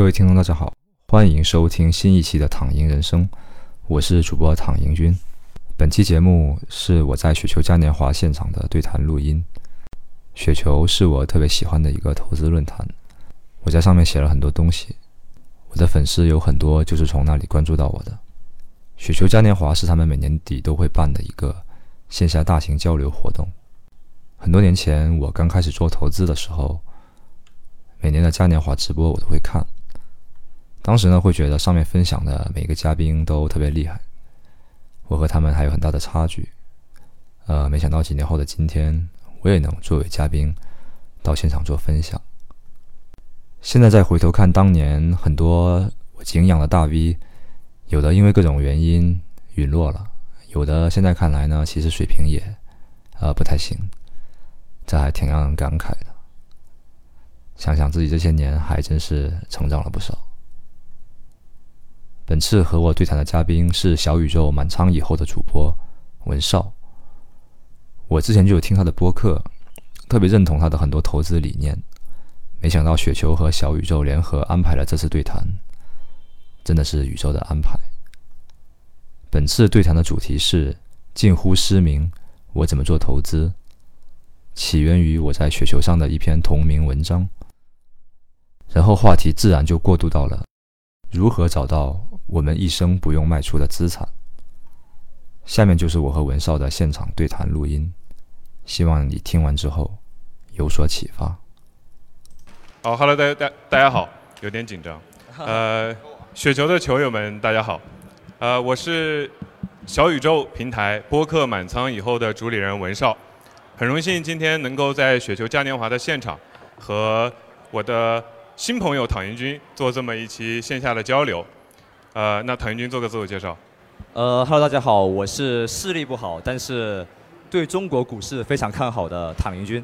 各位听众，大家好，欢迎收听新一期的《躺赢人生》，我是主播躺赢君。本期节目是我在雪球嘉年华现场的对谈录音。雪球是我特别喜欢的一个投资论坛，我在上面写了很多东西，我的粉丝有很多就是从那里关注到我的。雪球嘉年华是他们每年底都会办的一个线下大型交流活动。很多年前我刚开始做投资的时候，每年的嘉年华直播我都会看。当时呢，会觉得上面分享的每个嘉宾都特别厉害，我和他们还有很大的差距。呃，没想到几年后的今天，我也能作为嘉宾到现场做分享。现在再回头看当年很多我敬仰的大 V，有的因为各种原因陨落了，有的现在看来呢，其实水平也呃不太行，这还挺让人感慨的。想想自己这些年，还真是成长了不少。本次和我对谈的嘉宾是小宇宙满仓以后的主播文少。我之前就有听他的播客，特别认同他的很多投资理念。没想到雪球和小宇宙联合安排了这次对谈，真的是宇宙的安排。本次对谈的主题是近乎失明，我怎么做投资？起源于我在雪球上的一篇同名文章，然后话题自然就过渡到了如何找到。我们一生不用卖出的资产。下面就是我和文少的现场对谈录音，希望你听完之后有所启发。好，Hello，大大大家好，有点紧张。呃，雪球的球友们，大家好。呃，我是小宇宙平台播客满仓以后的主理人文少，很荣幸今天能够在雪球嘉年华的现场和我的新朋友唐英军做这么一期线下的交流。呃，那唐云军做个自我介绍。呃，Hello，大家好，我是视力不好，但是对中国股市非常看好的唐云军。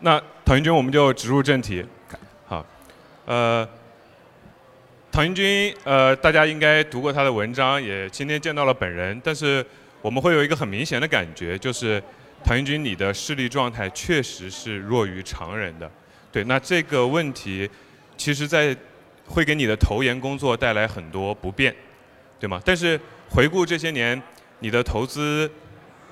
那唐云军，我们就直入正题。好，呃，唐云军，呃，大家应该读过他的文章，也今天见到了本人，但是我们会有一个很明显的感觉，就是唐云军你的视力状态确实是弱于常人的。对，那这个问题，其实在会给你的投研工作带来很多不便，对吗？但是回顾这些年，你的投资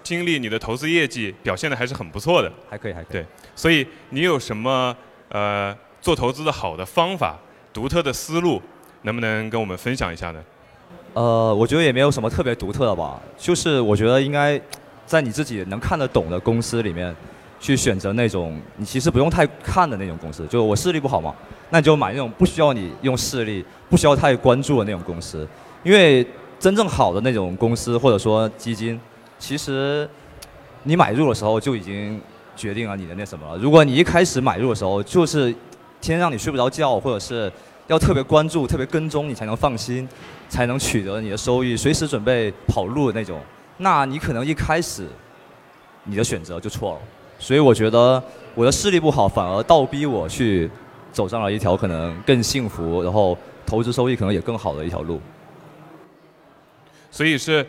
经历、你的投资业绩表现的还是很不错的，还可以，还可以。对，所以你有什么呃做投资的好的方法、独特的思路，能不能跟我们分享一下呢？呃，我觉得也没有什么特别独特的吧，就是我觉得应该在你自己能看得懂的公司里面。去选择那种你其实不用太看的那种公司，就我视力不好嘛，那你就买那种不需要你用视力、不需要太关注的那种公司，因为真正好的那种公司或者说基金，其实你买入的时候就已经决定了你的那什么了。如果你一开始买入的时候就是天天让你睡不着觉，或者是要特别关注、特别跟踪你才能放心，才能取得你的收益，随时准备跑路的那种，那你可能一开始你的选择就错了。所以我觉得我的视力不好，反而倒逼我去走上了一条可能更幸福，然后投资收益可能也更好的一条路。所以是，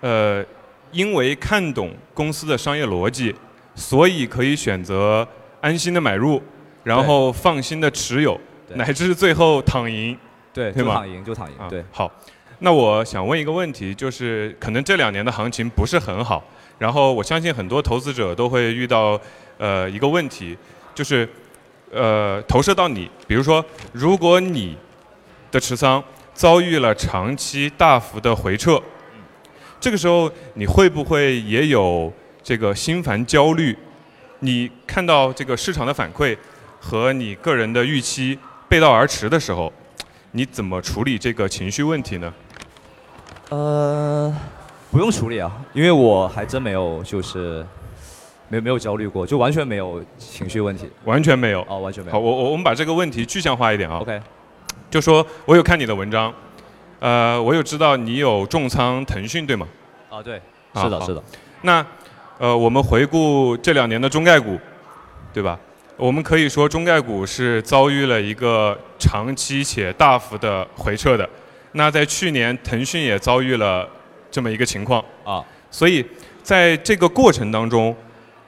呃，因为看懂公司的商业逻辑，所以可以选择安心的买入，然后放心的持有，乃至最后躺赢，对，对吗？躺赢就躺赢，对。好，那我想问一个问题，就是可能这两年的行情不是很好。然后我相信很多投资者都会遇到呃一个问题，就是呃投射到你，比如说如果你的持仓遭遇了长期大幅的回撤，这个时候你会不会也有这个心烦焦虑？你看到这个市场的反馈和你个人的预期背道而驰的时候，你怎么处理这个情绪问题呢？呃。不用处理啊，因为我还真没有，就是没没有焦虑过，就完全没有情绪问题，完全没有哦，完全没有。好，我我我们把这个问题具象化一点啊。OK，就说我有看你的文章，呃，我有知道你有重仓腾讯，对吗？啊，对，是的，是的。那呃，我们回顾这两年的中概股，对吧？我们可以说中概股是遭遇了一个长期且大幅的回撤的。那在去年，腾讯也遭遇了。这么一个情况啊，所以在这个过程当中，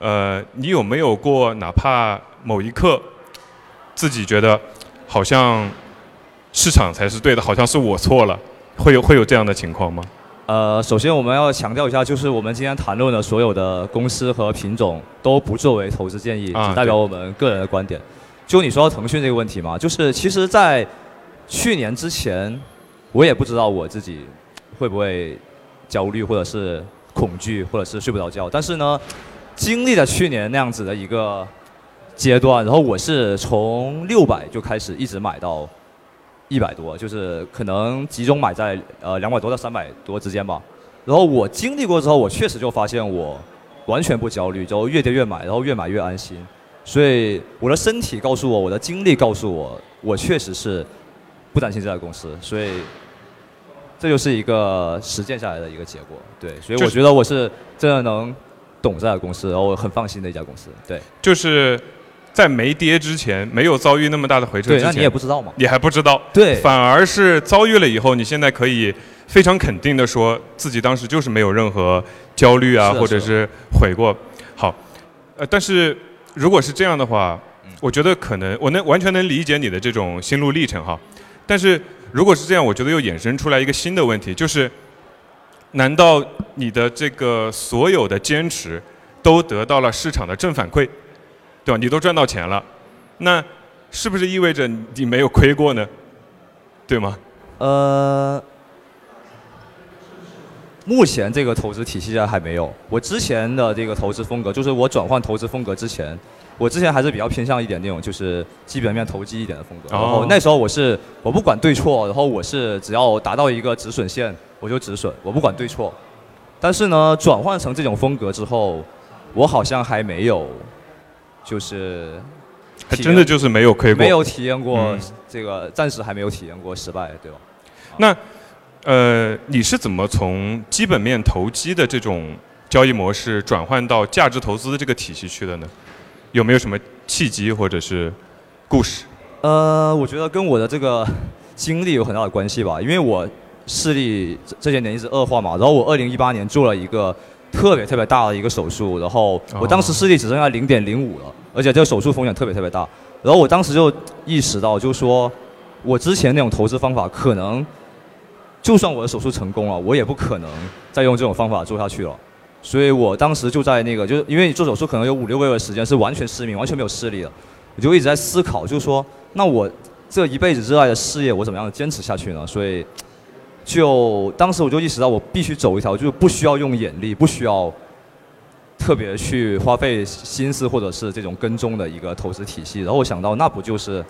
呃，你有没有过哪怕某一刻，自己觉得好像市场才是对的，好像是我错了，会有会有这样的情况吗？呃，首先我们要强调一下，就是我们今天谈论的所有的公司和品种都不作为投资建议，啊只代表我们个人的观点。就你说到腾讯这个问题嘛，就是其实，在去年之前，我也不知道我自己会不会焦虑，或者是恐惧，或者是睡不着觉。但是呢，经历了去年那样子的一个阶段，然后我是从六百就开始一直买到一百多，就是可能集中买在呃两百多到三百多之间吧。然后我经历过之后，我确实就发现我完全不焦虑，然后越跌越买，然后越买越安心。所以我的身体告诉我，我的经历告诉我，我确实是不担心这家公司。所以这就是一个实践下来的一个结果。对，所以我觉得我是真的能懂这家公司，然后我很放心的一家公司。对，就是在没跌之前，没有遭遇那么大的回撤对，之前，那你也不知道嘛。你还不知道，对，反而是遭遇了以后，你现在可以非常肯定的说自己当时就是没有任何焦虑啊，或者是悔过。好，呃，但是如果是这样的话，嗯我觉得可能我能完全能理解你的这种心路历程哈。但是如果是这样，我觉得又衍生出来一个新的问题，就是难道你的这个所有的坚持都得到了市场的正反馈，对吧？你都赚到钱了，那是不是意味着你没有亏过呢？对吗？呃，目前这个投资体系下还没有。我之前的这个投资风格，就是我转换投资风格之前，我之前还是比较偏向一点那种就是基本面投机一点的风格。哦然后那时候我是我不管对错，然后我是只要达到一个止损线我就止损，我不管对错。但是呢，转换成这种风格之后，我好像还没有，就是还真的就是没有亏过。没有体验过嗯这个，暂时还没有体验过失败，对吧？那呃，你是怎么从基本面投机的这种交易模式转换到价值投资的这个体系去的呢？有没有什么契机或者是故事？呃，我觉得跟我的这个经历有很大的关系吧，因为我视力这这些年一直恶化嘛，然后我二零一八年做了一个特别特别大的一个手术，然后我当时视力只剩下零点零五了，而且这个手术风险特别特别大，然后我当时就意识到，就是说我之前那种投资方法可能，就算我的手术成功了，我也不可能再用这种方法做下去了。所以我当时就在那个，就是因为你做手术可能有五六个月的时间是完全失明、完全没有视力的，我就一直在思考，就是说，那我这一辈子热爱的事业，我怎么样坚持下去呢？所以，就当时我就意识到，我必须走一条就是不需要用眼力，不需要特别去花费心思或者是这种跟踪的一个投资体系。然后我想到，那不就是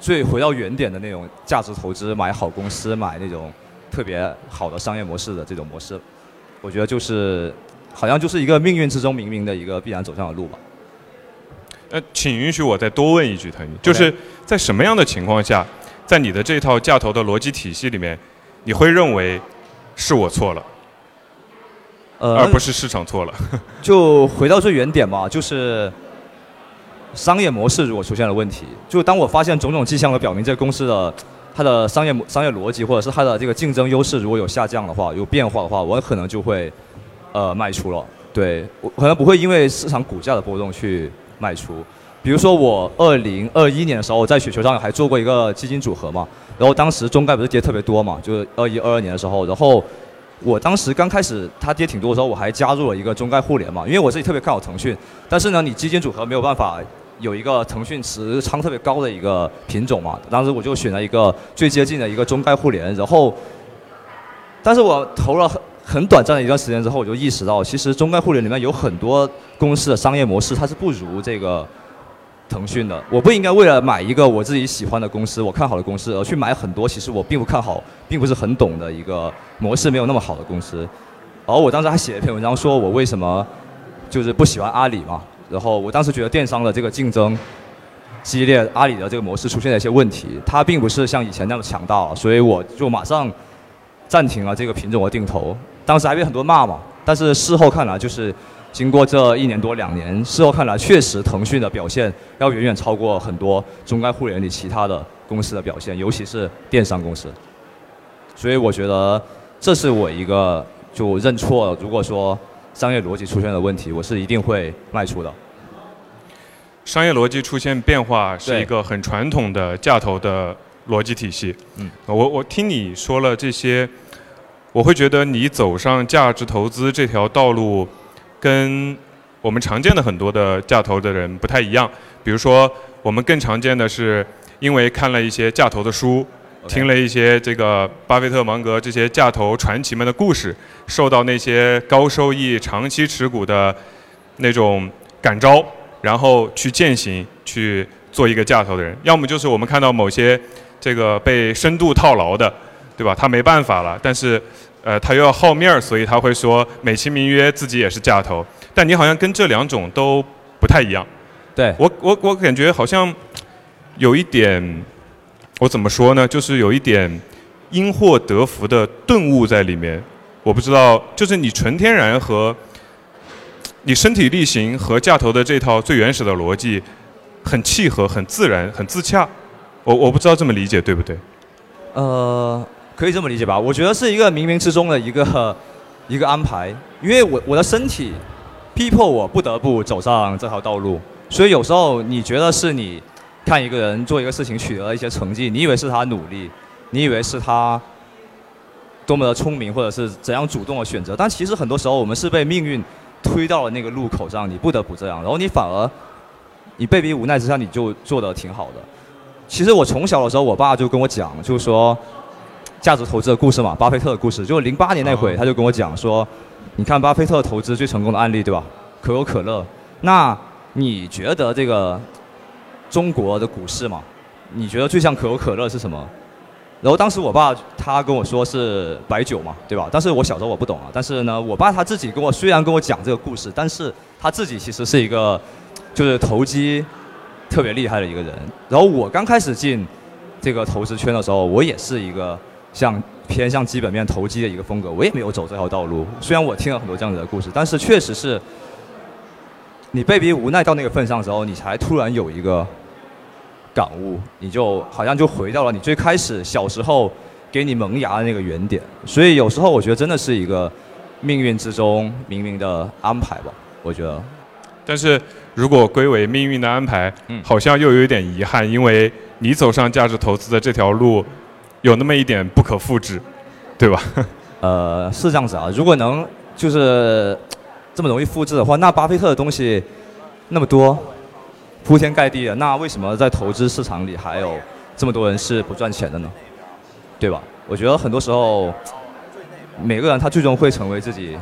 最回到原点的那种价值投资，买好公司，买那种特别好的商业模式的这种模式。我觉得就是好像就是一个命运之中冥冥的一个必然走向的路吧。呃，请允许我再多问一句，腾宇，就是在什么样的情况下，在你的这套架头的逻辑体系里面，你会认为是我错了，呃，而不是市场错了？就回到最原点嘛，就是商业模式如果出现了问题，就当我发现种种迹象都表明这个公司的它的商业商业逻辑或者是它的这个竞争优势如果有下降的话，有变化的话，我可能就会呃卖出了。对我可能不会因为市场股价的波动去卖出。比如说我二零二一年的时候，在雪球上还做过一个基金组合嘛，然后当时中概不是跌特别多嘛，就是二一二二年的时候，然后我当时刚开始它跌挺多的时候，我还加入了一个中概互联嘛，因为我自己特别看好腾讯，但是呢，你基金组合没有办法有一个腾讯持仓特别高的一个品种嘛，当时我就选了一个最接近的一个中概互联，然后，但是我投了很很短暂的一段时间之后，我就意识到，其实中概互联里面有很多公司的商业模式它是不如这个。腾讯的，我不应该为了买一个我自己喜欢的公司，我看好的公司，而去买很多其实我并不看好，并不是很懂的一个模式没有那么好的公司。然后我当时还写了一篇文章，说我为什么就是不喜欢阿里嘛。然后我当时觉得电商的这个竞争激烈，阿里的这个模式出现了一些问题，它并不是像以前那么强大了，所以我就马上暂停了这个品种的定投。当时还被很多骂嘛，但是事后看来就是。经过这一年多两年，事后看来，确实腾讯的表现要远远超过很多中概互联里其他的公司的表现，尤其是电商公司。所以我觉得这是我一个就认错。如果说商业逻辑出现了问题，我是一定会卖出的。商业逻辑出现变化是一个很传统的价投的逻辑体系。嗯，我我听你说了这些，我会觉得你走上价值投资这条道路，跟我们常见的很多的价投的人不太一样。比如说，我们更常见的是因为看了一些价投的书。听了一些这个巴菲特、芒格这些价投传奇们的故事，受到那些高收益、长期持股的那种感召，然后去践行，去做一个架头的人。要么就是我们看到某些这个被深度套牢的，对吧？他没办法了，但是呃他又要好面儿，所以他会说美其名曰自己也是架头。但你好像跟这两种都不太一样。对我我我感觉好像有一点。我怎么说呢？就是有一点因祸得福的顿悟在里面。我不知道，就是你纯天然和你身体力行和架头的这套最原始的逻辑很契合、很自然、很自洽。我我不知道这么理解对不对？呃，可以这么理解吧？我觉得是一个冥冥之中的一个一个安排，因为我我的身体逼迫我不得不走上这条道路，所以有时候你觉得是你。看一个人做一个事情取得了一些成绩，你以为是他努力，你以为是他多么的聪明，或者是怎样主动的选择，但其实很多时候我们是被命运推到了那个路口上，你不得不这样，然后你反而你被逼无奈之下，你就做的挺好的。其实我从小的时候，我爸就跟我讲，就是说价值投资的故事嘛，巴菲特的故事，就零八年那会，他就跟我讲说，你看巴菲特投资最成功的案例，对吧？可口可乐，那你觉得这个？中国的股市嘛，你觉得最像可口可乐是什么？然后当时我爸他跟我说是白酒嘛，对吧？但是我小时候我不懂啊。但是呢，我爸他自己跟我虽然跟我讲这个故事，但是他自己其实是一个就是投机特别厉害的一个人。然后我刚开始进这个投资圈的时候，我也是一个像偏向基本面投机的一个风格，我也没有走这条道路。虽然我听了很多这样子的故事，但是确实是你被逼无奈到那个份上的时候，你才突然有一个。感悟，你就好像就回到了你最开始小时候给你萌芽的那个原点。所以有时候我觉得真的是一个命运之中冥冥的安排吧。我觉得，但是如果归为命运的安排，好像又有一点遗憾，因为你走上价值投资的这条路有那么一点不可复制，对吧？呃，是这样子啊。如果能就是这么容易复制的话，那巴菲特的东西那么多。铺天盖地的，那为什么在投资市场里还有这么多人是不赚钱的呢？对吧？我觉得很多时候，每个人他最终会成为自己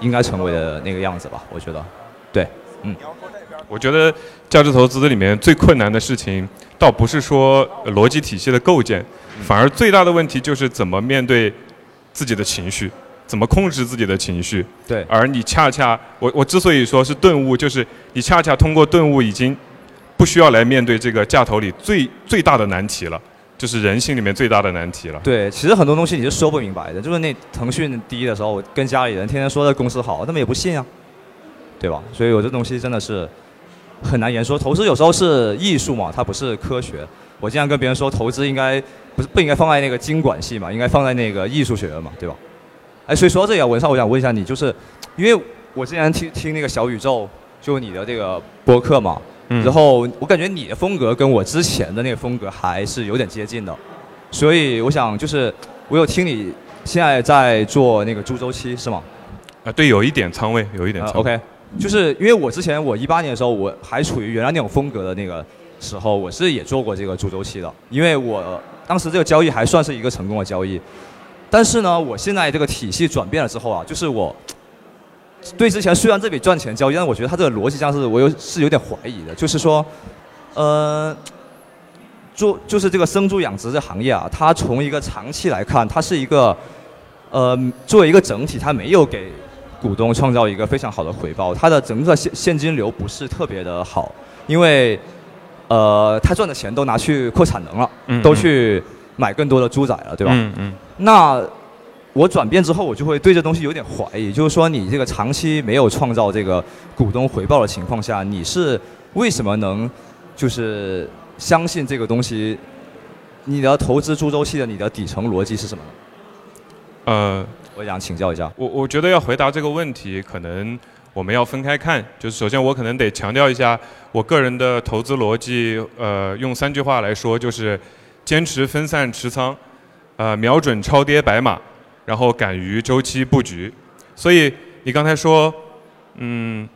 应该成为的那个样子吧。我觉得，对，嗯。我觉得价值投资里面最困难的事情，倒不是说逻辑体系的构建，反而最大的问题就是怎么面对自己的情绪。怎么控制自己的情绪？对，而你恰恰，我我之所以说是顿悟，就是你恰恰通过顿悟，已经不需要来面对这个架头里最最大的难题了，就是人性里面最大的难题了。对，其实很多东西你是说不明白的，就是那腾讯低的时候，我跟家里人天天说这公司好，他们也不信啊，对吧？所以我这东西真的是很难言说。投资有时候是艺术嘛，它不是科学。我经常跟别人说，投资应该不是不应该放在那个经管系嘛，应该放在那个艺术学院嘛，对吧？哎，所以说到这个，文少，我想问一下你，就是因为我之前听听那个小宇宙，就你的这个播客嘛，然后我感觉你的风格跟我之前的那个风格还是有点接近的，所以我想就是我有听你现在在做那个猪周期是吗？啊，对，有一点仓位，有一点仓位。OK，就是因为我之前我一八年的时候，我还处于原来那种风格的那个时候，我是也做过这个猪周期的，因为我当时这个交易还算是一个成功的交易。但是呢，我现在这个体系转变了之后啊，就是我 对之前虽然这笔赚钱交易，但我觉得它这个逻辑上是我有是有点怀疑的。就是说，呃，做就是这个生猪养殖这行业啊，它从一个长期来看，它是一个呃作为一个整体，它没有给股东创造一个非常好的回报，它的整个现现金流不是特别的好，因为呃，他赚的钱都拿去扩产能了，都去。买更多的猪仔了，对吧？嗯嗯。那我转变之后，我就会对这东西有点怀疑，就是说你这个长期没有创造这个股东回报的情况下，你是为什么能就是相信这个东西？你的投资猪周期的你的底层逻辑是什么？呃，我想请教一下。我我觉得要回答这个问题，可能我们要分开看。就是首先我可能得强调一下我个人的投资逻辑，呃，用三句话来说就是坚持分散持仓，呃，瞄准超跌白马，然后敢于周期布局。所以你刚才说，嗯，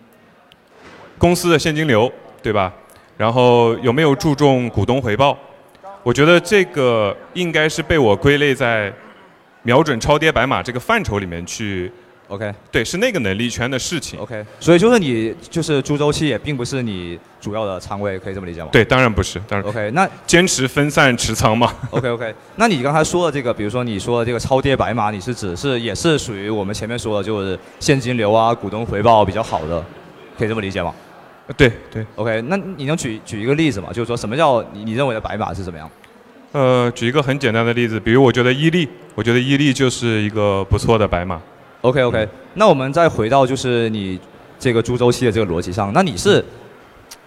公司的现金流对吧？然后有没有注重股东回报？我觉得这个应该是被我归类在瞄准超跌白马这个范畴里面去。OK 对，是那个能力圈的事情。OK，所以就是你就是猪周期也并不是你主要的仓位，可以这么理解吗？对，当然不是，当然 OK，那坚持分散持仓嘛。OK OK，那你刚才说的这个，比如说你说的这个超跌白马，你是指是也是属于我们前面说的，就是现金流啊、股东回报比较好的，可以这么理解吗对对，？OK，那你能举举一个例子吗？就是说什么叫你你认为的白马是怎么样？呃，举一个很简单的例子，比如我觉得伊利，我觉得伊利就是一个不错的白马。OK OK，那我们再回到就是你这个猪周期的这个逻辑上，那你是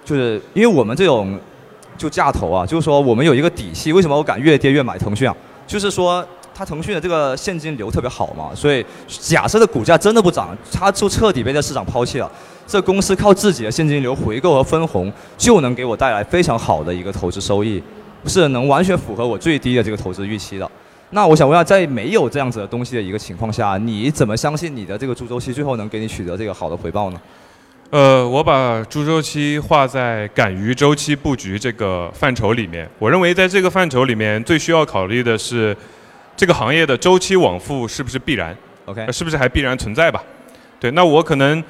就是因为我们这种就价投啊，就是说我们有一个底气，为什么我敢越跌越买腾讯啊？就是说它腾讯的这个现金流特别好嘛，所以假设的股价真的不涨，它就彻底被这市场抛弃了。这公司靠自己的现金流回购和分红，就能给我带来非常好的一个投资收益，是能完全符合我最低的这个投资预期的。那我想问一下，在没有这样子的东西的一个情况下，你怎么相信你的这个猪周期最后能给你取得这个好的回报呢？呃，我把猪周期划在敢于周期布局这个范畴里面。我认为在这个范畴里面，最需要考虑的是这个行业的周期往复是不是必然，OK，呃是不是还必然存在吧？对，那我可能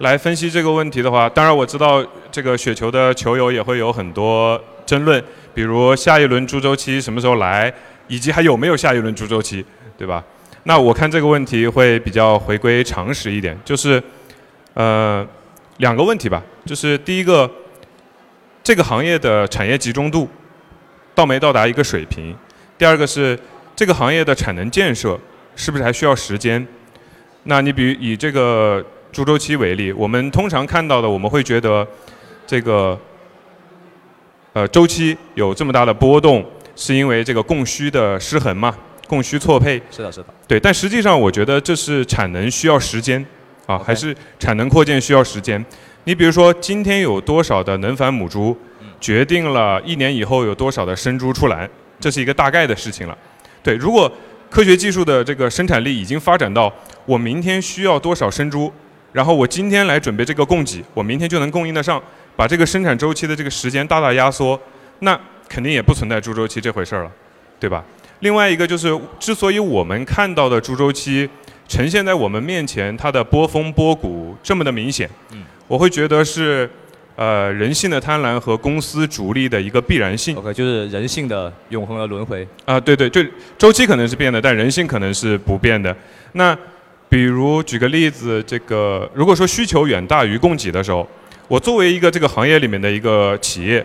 来分析这个问题的话，当然我知道这个雪球的球友也会有很多争论，比如下一轮猪周期什么时候来，以及还有没有下一轮猪周期，对吧？那我看这个问题会比较回归常识一点，就是呃两个问题吧，就是第一个，这个行业的产业集中度到没到达一个水平；第二个是这个行业的产能建设是不是还需要时间？那你比以这个猪周期为例，我们通常看到的，我们会觉得这个呃周期有这么大的波动，是因为这个供需的失衡嘛，供需错配。是的，是的。对，但实际上我觉得这是产能需要时间啊还是产能扩建需要时间。你比如说，今天有多少的能繁母猪，决定了一年以后有多少的生猪出栏，这是一个大概的事情了。对，如果科学技术的这个生产力已经发展到我明天需要多少生猪，然后我今天来准备这个供给，我明天就能供应得上，把这个生产周期的这个时间大大压缩，那肯定也不存在猪周期这回事儿了，对吧？另外一个就是，之所以我们看到的猪周期呈现在我们面前，它的波峰波谷这么的明显，嗯我会觉得是呃人性的贪婪和公司逐利的一个必然性 OK，就是人性的永恒的轮回。啊、对对，就周期可能是变的，但人性可能是不变的。那比如举个例子，这个如果说需求远大于供给的时候，我作为一个这个行业里面的一个企业，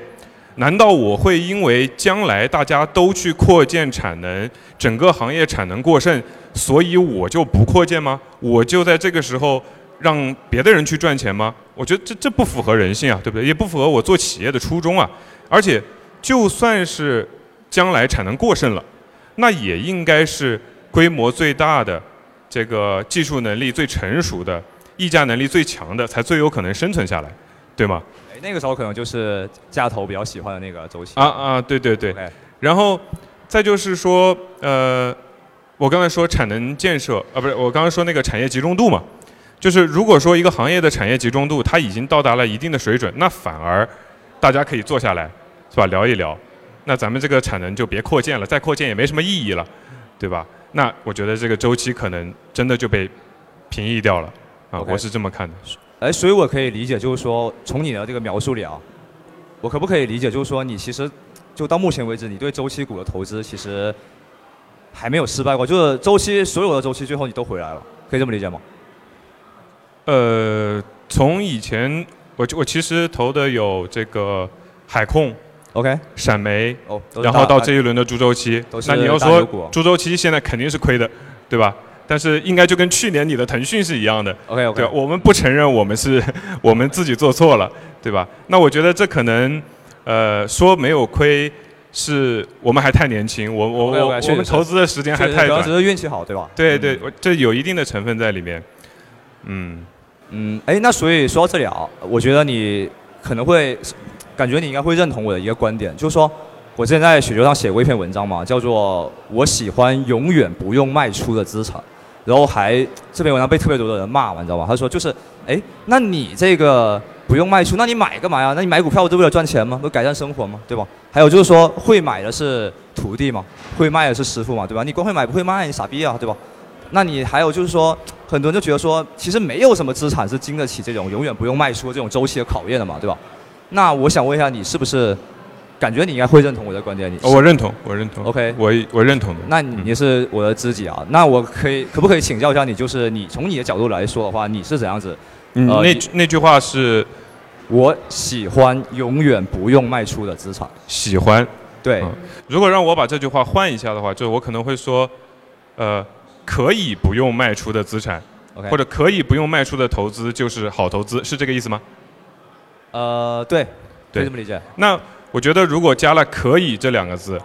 难道我会因为将来大家都去扩建产能，整个行业产能过剩，所以我就不扩建吗？我就在这个时候让别的人去赚钱吗？我觉得这这不符合人性啊，对不对？也不符合我做企业的初衷啊。而且，就算是将来产能过剩了，那也应该是规模最大的、这个技术能力最成熟的、议价能力最强的，才最有可能生存下来，对吗？哎，那个时候可能就是架头比较喜欢的那个周期。啊啊，对对对。然后再就是说，呃，我刚才说产能建设啊，不是我刚刚说那个产业集中度嘛，就是如果说一个行业的产业集中度它已经到达了一定的水准，那反而大家可以坐下来，是吧？聊一聊，那咱们这个产能就别扩建了，再扩建也没什么意义了，对吧？那我觉得这个周期可能真的就被平抑掉了啊我是这么看的。哎，所以我可以理解，就是说从你的这个描述里啊，我可不可以理解，就是说你其实就到目前为止，你对周期股的投资其实还没有失败过，就是周期所有的周期最后你都回来了，可以这么理解吗？呃，从以前我我其实投的有这个海控、OK，闪煤，哦，然后到这一轮的猪周期那你要说猪周期现在肯定是亏的，对吧？但是应该就跟去年你的腾讯是一样的，OK 对 OK，吧？我们不承认我们是 我们自己做错了，对吧？那我觉得这可能呃说没有亏，是我们还太年轻，我我我我们投资的时间还太短可能只，是运气好，对吧？对对这有一定的成分在里面，嗯。嗯，哎，那所以说到这里啊，我觉得你可能会感觉你应该会认同我的一个观点，就是说我之前在雪球上写过一篇文章嘛，叫做“我喜欢永远不用卖出的资产”，然后还这篇文章被特别多的人骂，你知道吗？他说就是，哎，那你这个不用卖出，那你买干嘛呀？那你买股票不是为了赚钱吗？不改善生活吗？对吧？还有就是说，会买的是徒弟嘛，会卖的是师傅嘛，对吧？你光会买不会卖，你傻逼啊，对吧？那你还有就是说，很多人就觉得说，其实没有什么资产是经得起这种永远不用卖出这种周期的考验的嘛，对吧？那我想问一下，你是不是感觉你应该会认同我的观点？你我认同，我认同。OK 我我认同的。那你你是我的知己啊，那我可以可不可以请教一下你？就是你从你的角度来说的话，你是怎样子？嗯，呃那那句话是我喜欢永远不用卖出的资产。喜欢。对，嗯如果让我把这句话换一下的话，就我可能会说，呃，可以不用卖出的资产或者可以不用卖出的投资就是好投资，是这个意思吗？呃，对，可对以这么理解。那我觉得如果加了“可以”这两个字，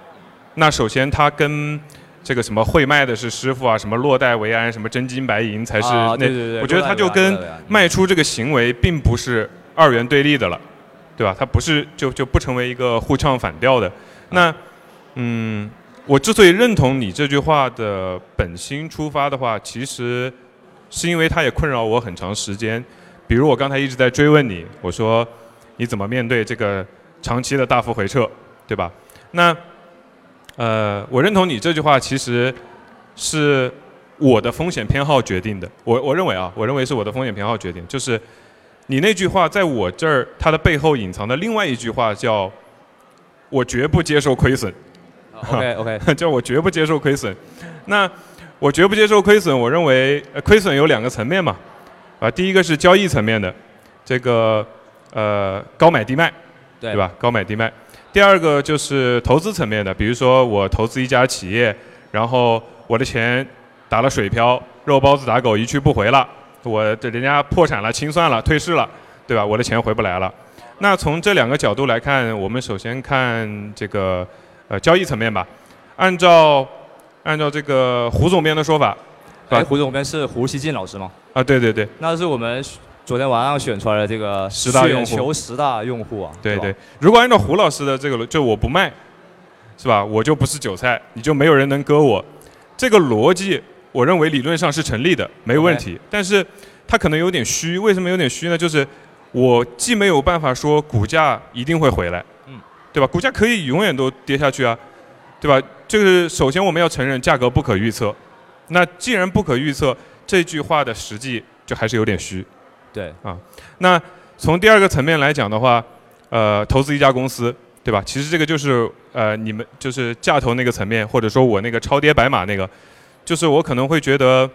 那首先它跟这个什么会卖的是师傅啊，什么落袋为安，什么真金白银才是啊那，对对对，我觉得它就跟卖出这个行为并不是二元对立的了，对吧？它不是就就不成为一个互唱反调的。那嗯，我之所以认同你这句话的本心出发的话，其实是因为它也困扰我很长时间。比如我刚才一直在追问你，我说你怎么面对这个长期的大幅回撤，对吧？那呃，我认同你这句话，其实是我的风险偏好决定的。我我认为啊，我认为是我的风险偏好决定，就是你那句话在我这儿，它的背后隐藏的另外一句话叫“我绝不接受亏损”。OK OK，叫我绝不接受亏损。那我绝不接受亏损，我认为、呃、亏损有两个层面嘛，啊，第一个是交易层面的，这个呃高买低卖，对对？吧？高买低卖。第二个就是投资层面的，比如说我投资一家企业，然后我的钱打了水漂，肉包子打狗一去不回了，我这人家破产了、清算了、退市了，对吧？我的钱回不来了。那从这两个角度来看，我们首先看这个呃交易层面吧。按照按照这个胡总编的说法哎，胡总编是胡锡进老师吗？啊，对对对那是我们昨天晚上选出来的这个十大用户求十大用户啊。对对，如果按照胡老师的这个，就我不卖，是吧？我就不是韭菜，你就没有人能割我，这个逻辑，我认为理论上是成立的，没问题。但是它可能有点虚，为什么有点虚呢？就是我既没有办法说股价一定会回来，嗯，对吧？股价可以永远都跌下去啊，对吧？就是首先我们要承认价格不可预测，那既然不可预测，这句话的实际就还是有点虚。对啊，那从第二个层面来讲的话，呃，投资一家公司，对吧？其实这个就是呃，你们就是价投那个层面，或者说我那个超跌白马那个，就是我可能会觉得，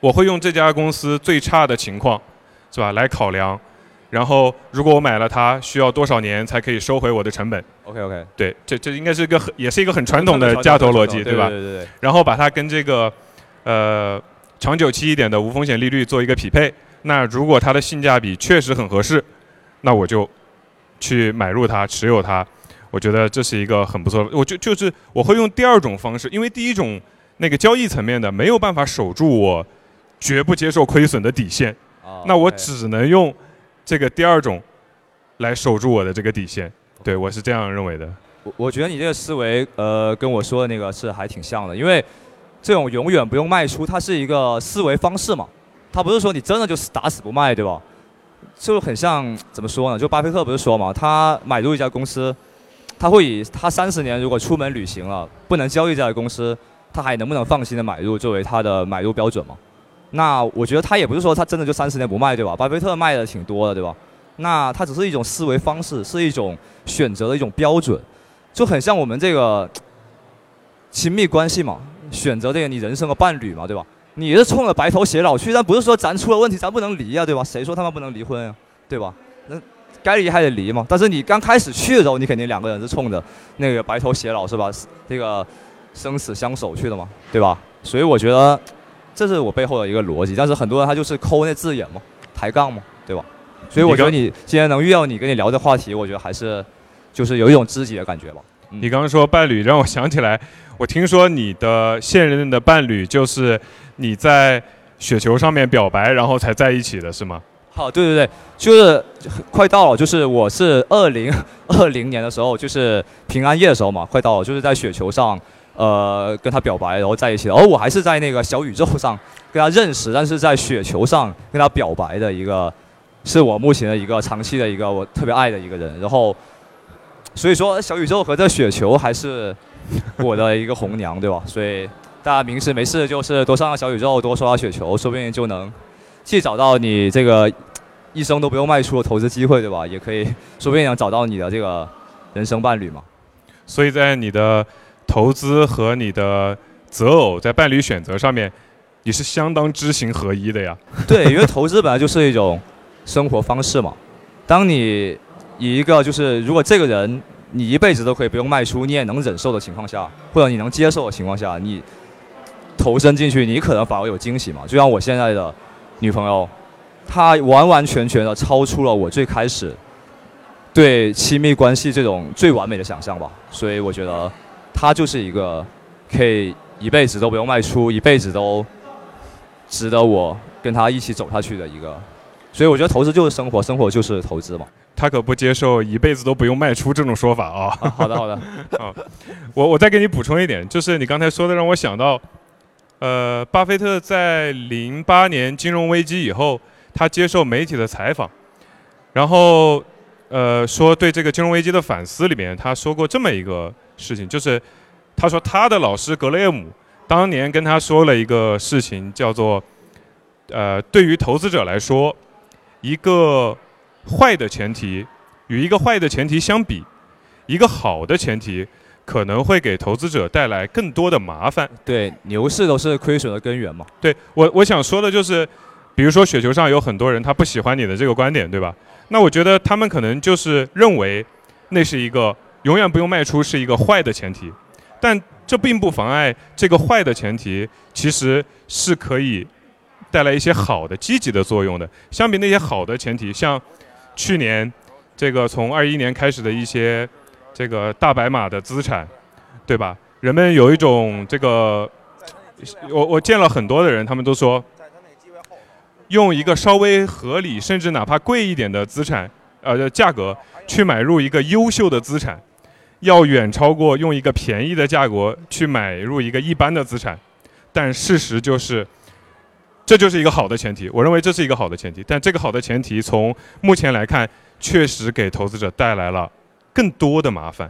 我会用这家公司最差的情况，是吧，来考量，然后如果我买了它，需要多少年才可以收回我的成本？OK OK，对，这这应该是一个很也是一个很传统的价投逻辑，对吧？对对对，然后把它跟这个呃长久期一点的无风险利率做一个匹配。那如果它的性价比确实很合适，那我就去买入它，持有它。我觉得这是一个很不错的。我就就是我会用第二种方式，因为第一种那个交易层面的没有办法守住我绝不接受亏损的底线，啊那我只能用这个第二种来守住我的这个底线。对我是这样认为的。我我觉得你这个思维，呃，跟我说的那个是还挺像的，因为这种永远不用卖出，它是一个思维方式嘛，他不是说你真的就是打死不卖，对吧？就很像怎么说呢？就巴菲特不是说嘛，他买入一家公司，他会以他三十年如果出门旅行了不能交易这家公司，他还能不能放心的买入作为他的买入标准嘛？那我觉得他也不是说他真的就三十年不卖，对吧？巴菲特卖的挺多的，对吧？那他只是一种思维方式，是一种选择的一种标准，就很像我们这个亲密关系嘛，选择这个你人生的伴侣嘛，对吧？你是冲着白头偕老去，但不是说咱出了问题咱不能离啊，对吧？谁说他们不能离婚啊，对吧？那该离还得离嘛。但是你刚开始去的时候，你肯定两个人是冲着那个白头偕老是吧？这个生死相守去的嘛，对吧？所以我觉得这是我背后的一个逻辑。但是很多人他就是抠那字眼嘛，抬杠嘛，对吧？所以我觉得你今天能遇到你跟你聊这话题，我觉得还是就是有一种知己的感觉吧。你刚刚说伴侣，让我想起来，我听说你的现任的伴侣就是你在雪球上面表白，然后才在一起的是吗？好，对对对，就是快到了，就是我是二零 二零年的时候，就是平安夜的时候嘛，快到了，就是在雪球上，呃，跟他表白，然后在一起的。而我还是在那个小宇宙上跟他认识，但是在雪球上跟他表白的一个，是我目前的一个长期的一个我特别爱的一个人。然后，所以说小宇宙和这雪球还是 我的一个红娘，对吧？所以大家平时没事就是多上上小宇宙，多刷刷雪球，说不定就能。既找到你这个一生都不用卖出的投资机会，对吧？也可以说不定能找到你的这个人生伴侣嘛。所以在你的投资和你的择偶在伴侣选择上面，你是相当知行合一的呀。对，因为投资本来就是一种生活方式嘛。当你以一个就是如果这个人你一辈子都可以不用卖出，你也能忍受的情况下，或者你能接受的情况下，你投身进去，你可能反而有惊喜嘛。就像我现在的。女朋友，她完完全全的超出了我最开始对亲密关系这种最完美的想象吧，所以我觉得她就是一个可以一辈子都不用迈出，一辈子都值得我跟她一起走下去的一个。所以我觉得投资就是生活，生活就是投资嘛。他可不接受一辈子都不用卖出这种说法啊。好的，好的。啊，我我再给你补充一点，就是你刚才说的让我想到。呃，巴菲特在零八年金融危机以后，他接受媒体的采访，然后呃说对这个金融危机的反思里面，他说过这么一个事情，就是他说他的老师格雷厄姆当年跟他说了一个事情，叫做呃对于投资者来说，一个坏的前提与一个坏的前提相比，一个好的前提。可能会给投资者带来更多的麻烦。对，牛市都是亏损的根源嘛。对我，我想说的就是，比如说雪球上有很多人他不喜欢你的这个观点，对吧？那我觉得他们可能就是认为，那是一个永远不用卖出是一个坏的前提，但这并不妨碍这个坏的前提其实是可以带来一些好的积极的作用的。相比那些好的前提，像去年这个从二一年开始的一些。这个大白马的资产，对吧？人们有一种这个，我我见了很多的人，他们都说，用一个稍微合理，甚至哪怕贵一点的资产，呃，价格去买入一个优秀的资产，要远超过用一个便宜的价格去买入一个一般的资产。但事实就是，这就是一个好的前提。我认为这是一个好的前提。但这个好的前提，从目前来看，确实给投资者带来了。更多的麻烦，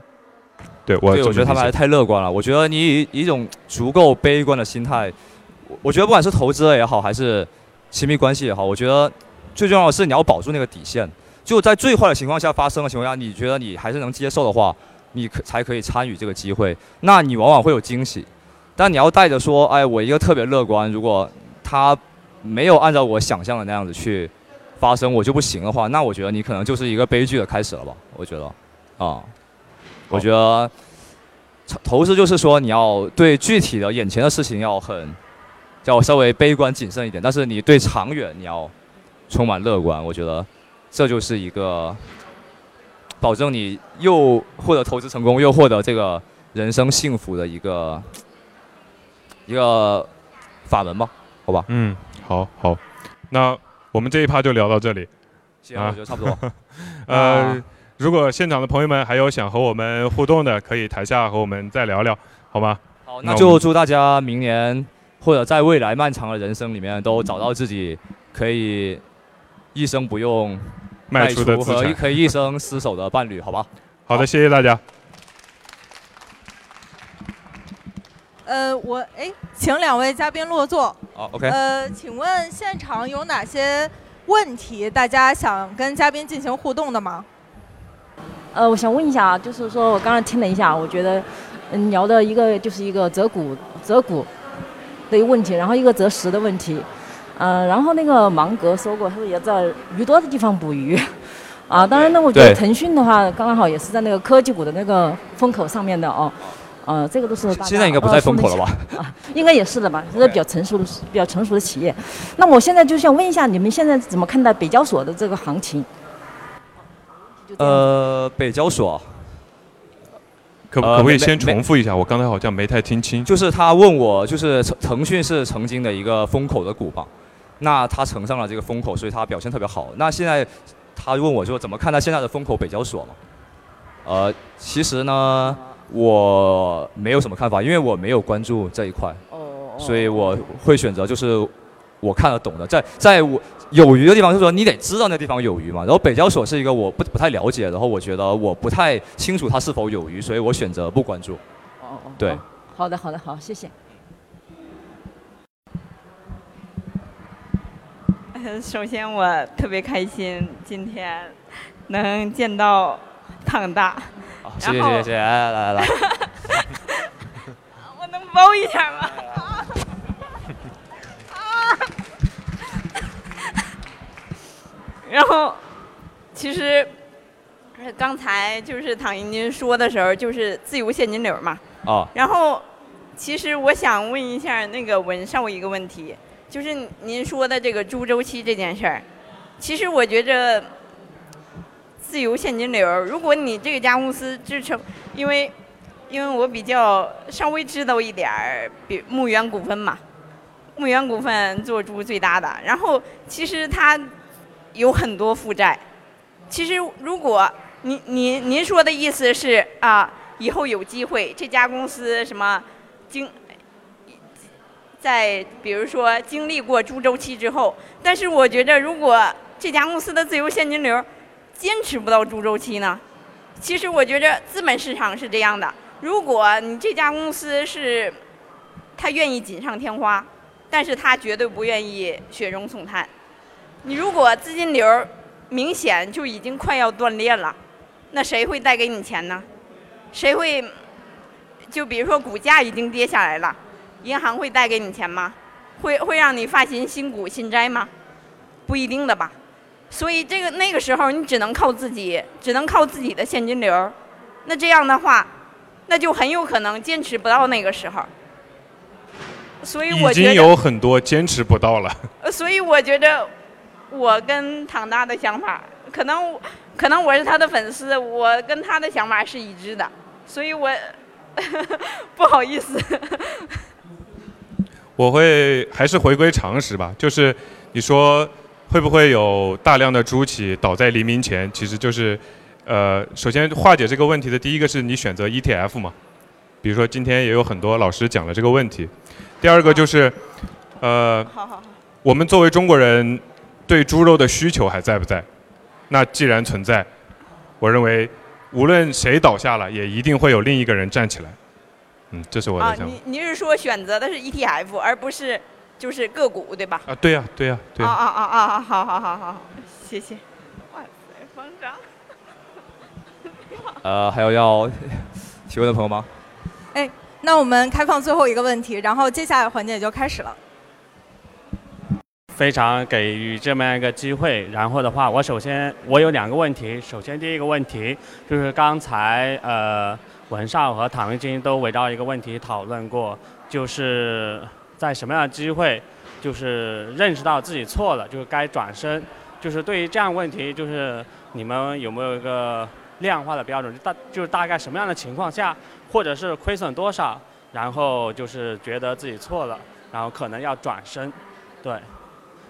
对我，我觉得他们还是太乐观了。我觉得你以一种足够悲观的心态，我觉得不管是投资也好，还是亲密关系也好，我觉得最重要的是你要保住那个底线。就在最坏的情况下发生的情况下，你觉得你还是能接受的话，你可才可以参与这个机会。那你往往会有惊喜，但你要带着说，哎，我一个特别乐观，如果他没有按照我想象的那样子去发生，我就不行的话，那我觉得你可能就是一个悲剧的开始了吧？我觉得。啊，我觉得投资就是说你要对具体的眼前的事情要很，叫稍微悲观谨慎一点，但是你对长远你要充满乐观。我觉得这就是一个保证你又获得投资成功又获得这个人生幸福的一个一个法门吧？好吧？嗯，好好，那我们这一趴就聊到这里。行，我觉得差不多。呃。如果现场的朋友们还有想和我们互动的，可以台下和我们再聊聊，好吗？好，那就祝大家明年或者在未来漫长的人生里面，都找到自己可以一生不用卖出的资产，可以一生厮守的伴侣，好吧？好的，谢谢大家。呃，我哎，请两位嘉宾落座。好，OK。呃，请问现场有哪些问题，大家想跟嘉宾进行互动的吗？呃，我想问一下啊，就是说我刚刚听了一下，我觉得，嗯，聊的一个就是一个择股择股的一个问题，然后一个择时的问题，嗯，然后那个芒格说过，他说也在鱼多的地方捕鱼，啊，当然呢，我觉得腾讯的话，刚刚好也是在那个科技股的那个风口上面的哦，呃，这个都是现在应该不在风口了吧？啊，应该也是的吧，这是比较成熟的、比较成熟的企业。那我现在就想问一下，你们现在怎么看待北交所的这个行情？呃，北交所，可可不可以先重复一下？我刚才好像没太听清。就是他问我，就是腾腾讯是曾经的一个风口的股吧？那他乘上了这个风口，所以他表现特别好。那现在他问我说怎么看待现在的风口北交所嘛？呃，其实呢，我没有什么看法，因为我没有关注这一块，哦。所以我会选择就是我看得懂的，在在我有鱼的地方，就是说你得知道那地方有鱼嘛。然后北交所是一个我不不太了解，然后我觉得我不太清楚它是否有鱼，所以我选择不关注。哦哦。对。好的，好的，好，谢谢。首先，我特别开心今天能见到唐大。好，谢谢谢谢，来来来。我能抱一下吗？然后，其实刚才就是唐英军说的时候，就是自由现金流嘛。哦。然后，其实我想问一下那个文少一个问题，就是您说的这个猪周期这件事儿，其实我觉着自由现金流，如果你这家公司支撑，因为因为我比较稍微知道一点儿，比牧原股份嘛，牧原股份做猪最大的，然后其实它。有很多负债，其实如果您您您说的意思是啊，以后有机会这家公司什么经在比如说经历过猪周期之后，但是我觉着如果这家公司的自由现金流坚持不到猪周期呢，其实我觉着资本市场是这样的，如果你这家公司是他愿意锦上添花，但是他绝对不愿意雪中送炭。你如果资金流明显就已经快要断裂了，那谁会带给你钱呢？谁会？就比如说股价已经跌下来了，银行会带给你钱吗？会会让你发行新股新债吗？不一定的吧。所以这个那个时候你只能靠自己，只能靠自己的现金流。那这样的话，那就很有可能坚持不到那个时候。所以我已经有很多坚持不到了。所以我觉得。我跟唐大的想法，可能可能我是他的粉丝，我跟他的想法是一致的，所以我 不好意思。我会还是回归常识吧，就是你说会不会有大量的猪企倒在黎明前？其实就是，呃，首先化解这个问题的第一个是你选择 ETF 嘛，比如说今天也有很多老师讲了这个问题。第二个就是，呃，好好好我们作为中国人。对猪肉的需求还在不在？那既然存在，我认为无论谁倒下了，也一定会有另一个人站起来。嗯，这是我的想法。啊，您您是说选择的是 ETF，而不是就是个股，对吧？啊，对呀，对呀，对。啊啊啊啊啊！好好好好，谢谢。哇塞，方丈。呃，还有要提问的朋友吗？哎，那我们开放最后一个问题，然后接下来环节就开始了。非常给予这么样一个机会，然后的话，我首先我有两个问题。首先第一个问题就是刚才呃文少和唐玉金都围绕一个问题讨论过，就是在什么样的机会，就是认识到自己错了，就是该转身。就是对于这样问题，就是你们有没有一个量化的标准？大就是大概什么样的情况下，或者是亏损多少，然后就是觉得自己错了，然后可能要转身，对。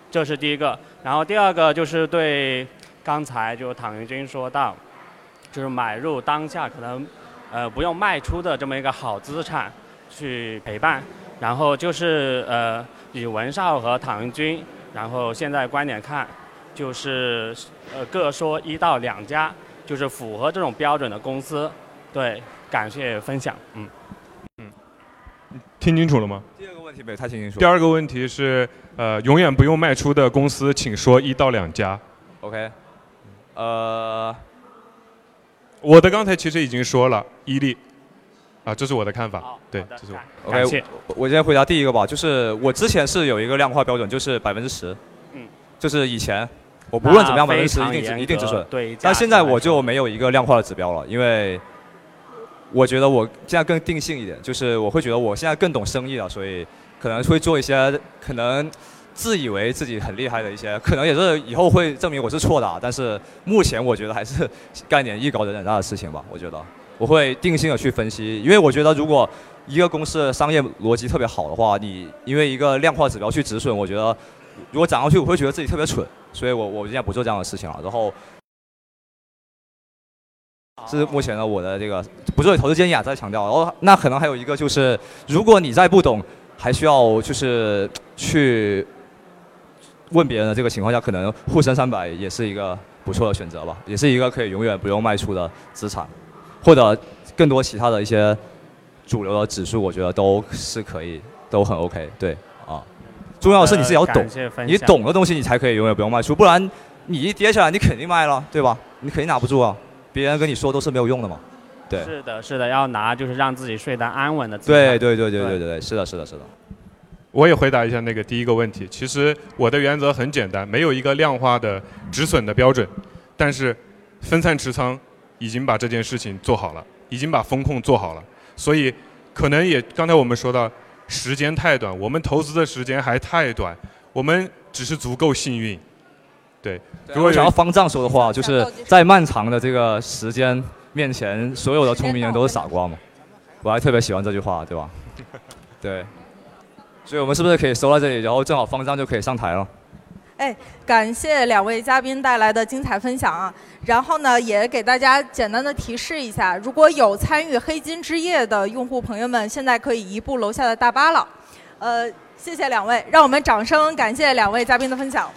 这是第一个，然后第二个就是对刚才就唐云军说到，就是买入当下可能呃不用卖出的这么一个好资产去陪伴，然后就是呃以文少和唐云军，然后现在观点看，就是呃各说一到两家，就是符合这种标准的公司，对，感谢分享，嗯嗯，听清楚了吗？第二个问题没太听清楚。第二个问题是。呃，永远不用卖出的公司，请说一到两家。OK，呃，我的刚才其实已经说了，伊利，啊，这是我的看法。对，这是我。OK，我先回答第一个吧，就是我之前是有一个量化标准，就是百分之十。嗯。就是以前，我不论怎么样，百分之十一定一定止损。对。但现在我就没有一个量化的指标了，因为我觉得我现在更定性一点，就是我会觉得我现在更懂生意了，所以。可能会做一些可能自以为自己很厉害的一些，可能也是以后会证明我是错的。啊。但是目前我觉得还是干点艺高人胆大的事情吧。我觉得我会定性的去分析，因为我觉得如果一个公司的商业逻辑特别好的话，你因为一个量化指标去止损，我觉得如果涨上去，我会觉得自己特别蠢，所以我我现在不做这样的事情了。然后，是目前的我的这个不做投资建议啊，再强调。然后那可能还有一个就是，如果你再不懂，还需要就是去问别人的这个情况下，可能沪深三百也是一个不错的选择吧，也是一个可以永远不用卖出的资产，或者更多其他的一些主流的指数，我觉得都是可以，都很 OK。对啊，重要的是你自己要懂你懂的东西你才可以永远不用卖出，不然你一跌下来你肯定卖了，对吧？你肯定拿不住啊，别人跟你说都是没有用的嘛。对，是的，是的，要拿就是让自己睡得安稳的。对对对对对对对，是的，是的，是的。我也回答一下那个第一个问题。其实我的原则很简单，没有一个量化的止损的标准，但是分散持仓已经把这件事情做好了，已经把风控做好了。所以可能也刚才我们说到时间太短，我们投资的时间还太短，我们只是足够幸运。对，如果想要方丈说的话，就是在漫长的这个时间面前，所有的聪明人都是傻瓜嘛。我还特别喜欢这句话，对吧？对。所以我们是不是可以收到这里，然后正好方丈就可以上台了？哎，感谢两位嘉宾带来的精彩分享啊！然后呢，也给大家简单的提示一下，如果有参与黑金之夜的用户朋友们，现在可以移步楼下的大巴了。呃，谢谢两位，让我们掌声感谢两位嘉宾的分享。